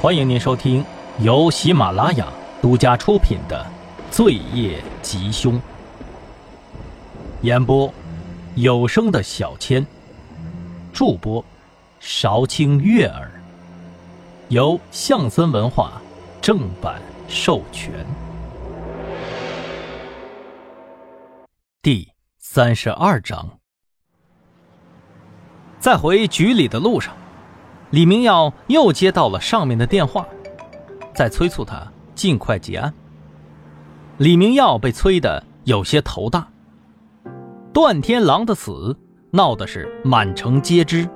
欢迎您收听由喜马拉雅独家出品的《罪业吉凶》，演播有声的小千，助播韶清悦耳，由象森文化正版授权。第三十二章，在回局里的路上。李明耀又接到了上面的电话，在催促他尽快结案。李明耀被催得有些头大。段天狼的死闹的是满城皆知，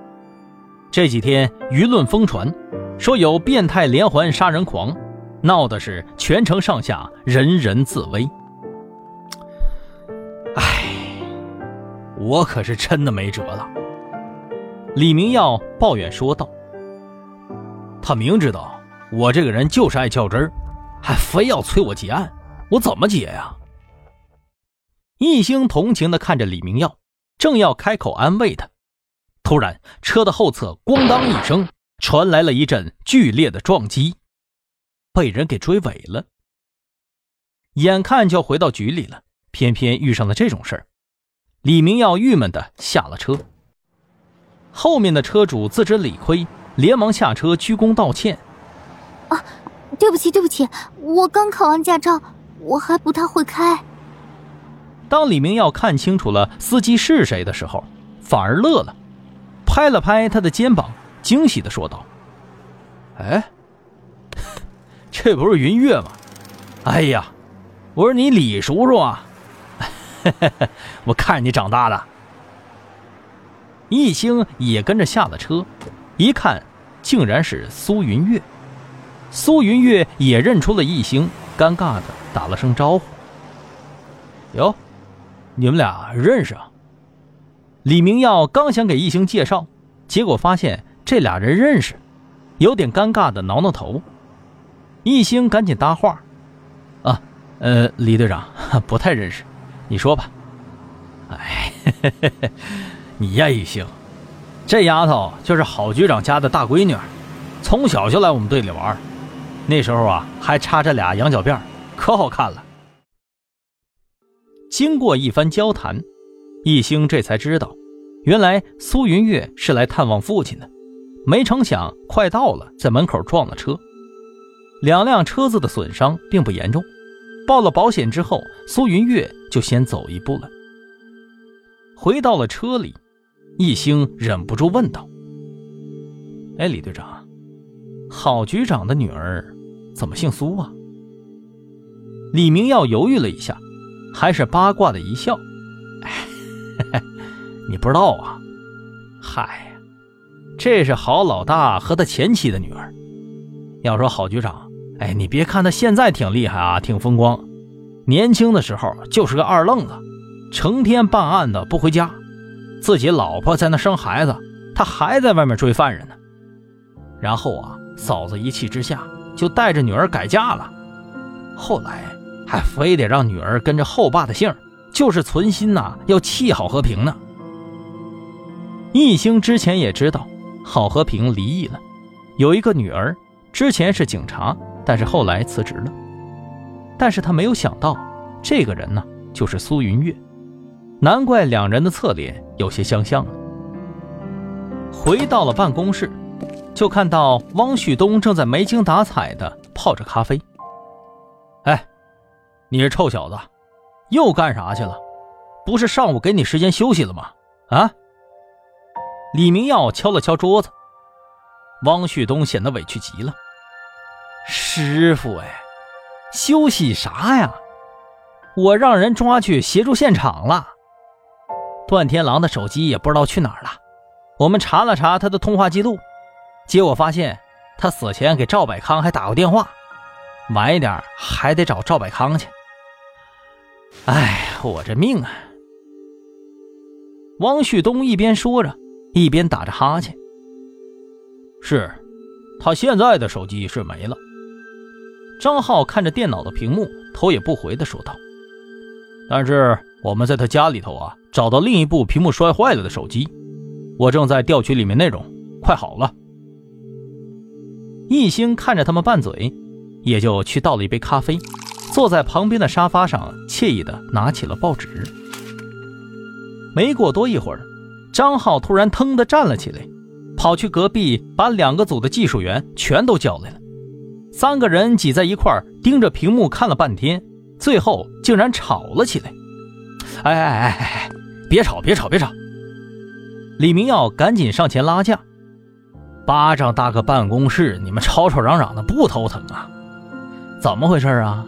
这几天舆论疯传，说有变态连环杀人狂，闹的是全城上下人人自危。唉，我可是真的没辙了。李明耀抱怨说道。他明知道我这个人就是爱较真儿，还非要催我结案，我怎么结呀？一兴同情的看着李明耀，正要开口安慰他，突然车的后侧咣当一声，传来了一阵剧烈的撞击，被人给追尾了。眼看就要回到局里了，偏偏遇上了这种事儿，李明耀郁闷的下了车。后面的车主自知理亏。连忙下车鞠躬道歉。啊，对不起，对不起，我刚考完驾照，我还不太会开。当李明耀看清楚了司机是谁的时候，反而乐了，拍了拍他的肩膀，惊喜的说道：“哎，这不是云月吗？哎呀，我说你李叔叔啊！我看你长大的。”一星也跟着下了车。一看，竟然是苏云月。苏云月也认出了易星，尴尬的打了声招呼：“哟，你们俩认识啊？”李明耀刚想给易星介绍，结果发现这俩人认识，有点尴尬的挠挠头。易星赶紧搭话：“啊，呃，李队长不太认识，你说吧。”哎，你呀，易星。这丫头就是郝局长家的大闺女，从小就来我们队里玩，那时候啊还插着俩羊角辫，可好看了。经过一番交谈，一兴这才知道，原来苏云月是来探望父亲的，没成想快到了，在门口撞了车，两辆车子的损伤并不严重，报了保险之后，苏云月就先走一步了，回到了车里。一兴忍不住问道：“哎，李队长，郝局长的女儿怎么姓苏啊？”李明耀犹豫了一下，还是八卦的一笑：“哎，你不知道啊？嗨，这是郝老大和他前妻的女儿。要说郝局长，哎，你别看他现在挺厉害啊，挺风光，年轻的时候就是个二愣子，成天办案的不回家。”自己老婆在那生孩子，他还在外面追犯人呢。然后啊，嫂子一气之下就带着女儿改嫁了。后来还非得让女儿跟着后爸的姓，就是存心呐要气郝和平呢。易兴之前也知道郝和平离异了，有一个女儿，之前是警察，但是后来辞职了。但是他没有想到，这个人呢就是苏云月。难怪两人的侧脸有些相像回到了办公室，就看到汪旭东正在没精打采的泡着咖啡。哎，你这臭小子，又干啥去了？不是上午给你时间休息了吗？啊！李明耀敲了敲桌子。汪旭东显得委屈极了。师傅，哎，休息啥呀？我让人抓去协助现场了。段天狼的手机也不知道去哪儿了，我们查了查他的通话记录，结果发现他死前给赵百康还打过电话，晚一点还得找赵百康去。哎，我这命啊！汪旭东一边说着，一边打着哈欠。是，他现在的手机是没了。张浩看着电脑的屏幕，头也不回的说道：“但是我们在他家里头啊。”找到另一部屏幕摔坏了的手机，我正在调取里面内容，快好了。一兴看着他们拌嘴，也就去倒了一杯咖啡，坐在旁边的沙发上，惬意的拿起了报纸。没过多一会儿，张浩突然腾的站了起来，跑去隔壁把两个组的技术员全都叫来了。三个人挤在一块儿，盯着屏幕看了半天，最后竟然吵了起来。哎哎哎哎，别吵别吵别吵！李明耀赶紧上前拉架。巴掌大个办公室，你们吵吵嚷嚷的不头疼啊？怎么回事啊？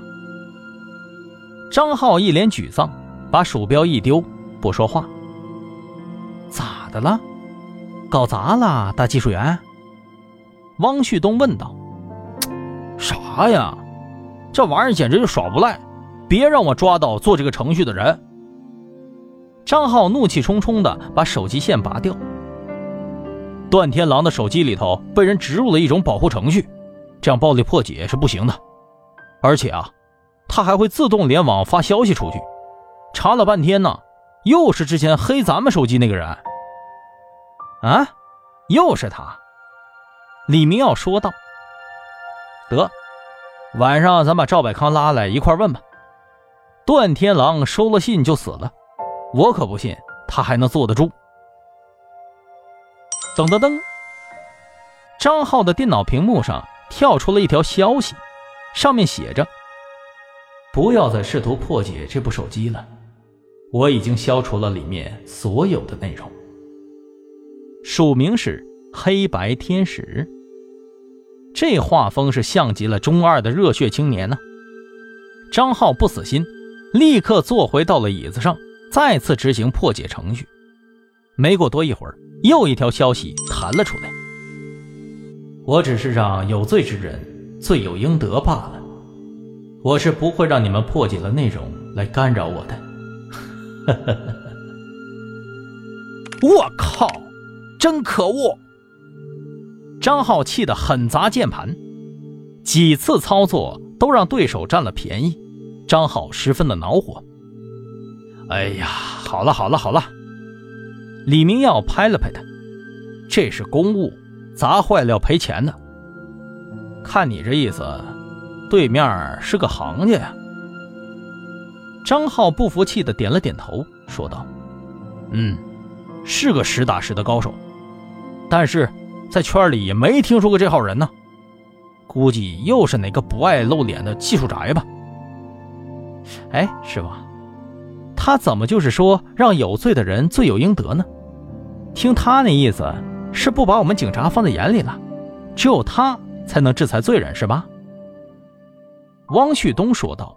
张浩一脸沮丧，把鼠标一丢，不说话。咋的了？搞砸了，大技术员？汪旭东问道。啥呀？这玩意儿简直就耍无赖！别让我抓到做这个程序的人！张浩怒气冲冲地把手机线拔掉。段天狼的手机里头被人植入了一种保护程序，这样暴力破解是不行的。而且啊，他还会自动联网发消息出去。查了半天呢，又是之前黑咱们手机那个人。啊，又是他！李明耀说道。得，晚上咱把赵百康拉来一块问吧。段天狼收了信就死了，我可不信他还能坐得住。噔噔噔，张浩的电脑屏幕上跳出了一条消息，上面写着：“不要再试图破解这部手机了，我已经消除了里面所有的内容。”署名是黑白天使。这画风是像极了中二的热血青年呢。张浩不死心，立刻坐回到了椅子上，再次执行破解程序。没过多一会儿，又一条消息弹了出来：“我只是让有罪之人罪有应得罢了，我是不会让你们破解了内容来干扰我的。”我靠，真可恶！张浩气得狠砸键盘，几次操作都让对手占了便宜，张浩十分的恼火。哎呀，好了好了好了，李明耀拍了拍他，这是公务，砸坏了要赔钱的。看你这意思，对面是个行家呀。张浩不服气的点了点头，说道：“嗯，是个实打实的高手，但是。”在圈里也没听说过这号人呢，估计又是哪个不爱露脸的技术宅吧。哎，师傅，他怎么就是说让有罪的人罪有应得呢？听他那意思，是不把我们警察放在眼里了，只有他才能制裁罪人，是吧？汪旭东说道，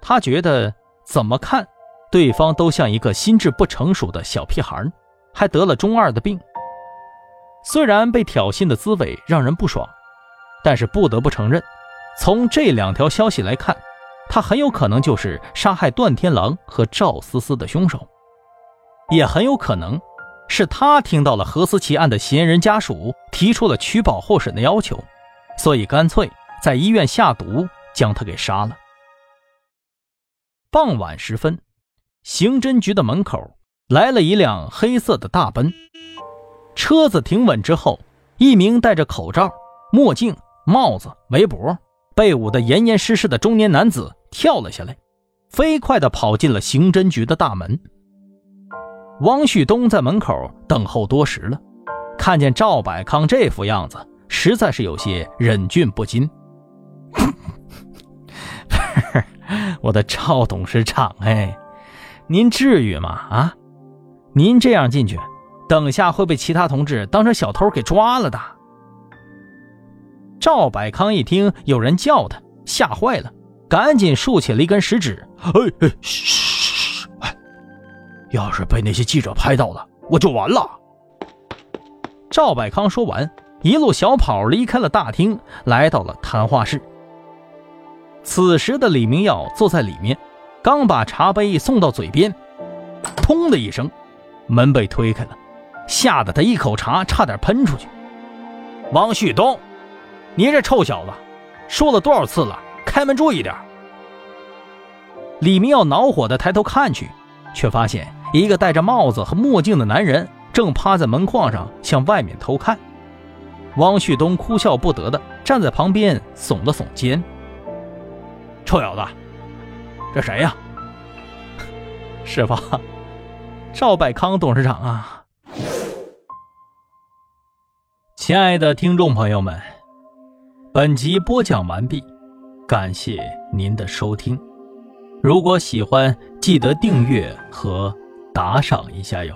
他觉得怎么看，对方都像一个心智不成熟的小屁孩，还得了中二的病。虽然被挑衅的滋味让人不爽，但是不得不承认，从这两条消息来看，他很有可能就是杀害段天狼和赵思思的凶手，也很有可能是他听到了何思琪案的嫌疑人家属提出了取保候审的要求，所以干脆在医院下毒将他给杀了。傍晚时分，刑侦局的门口来了一辆黑色的大奔。车子停稳之后，一名戴着口罩、墨镜、帽子、围脖、被捂得严严实实的中年男子跳了下来，飞快地跑进了刑侦局的大门。汪旭东在门口等候多时了，看见赵百康这副样子，实在是有些忍俊不禁。我的赵董事长，哎，您至于吗？啊，您这样进去。等下会被其他同志当成小偷给抓了的。赵百康一听有人叫他，吓坏了，赶紧竖起了一根食指：“哎哎，嘘，哎，要是被那些记者拍到了，我就完了。”赵百康说完，一路小跑离开了大厅，来到了谈话室。此时的李明耀坐在里面，刚把茶杯送到嘴边，砰的一声，门被推开了。吓得他一口茶差点喷出去。王旭东，你这臭小子，说了多少次了，开门注意点。李明耀恼火的抬头看去，却发现一个戴着帽子和墨镜的男人正趴在门框上向外面偷看。汪旭东哭笑不得的站在旁边耸了耸肩：“臭小子，这谁呀？” 师傅，赵百康董事长啊！亲爱的听众朋友们，本集播讲完毕，感谢您的收听。如果喜欢，记得订阅和打赏一下哟。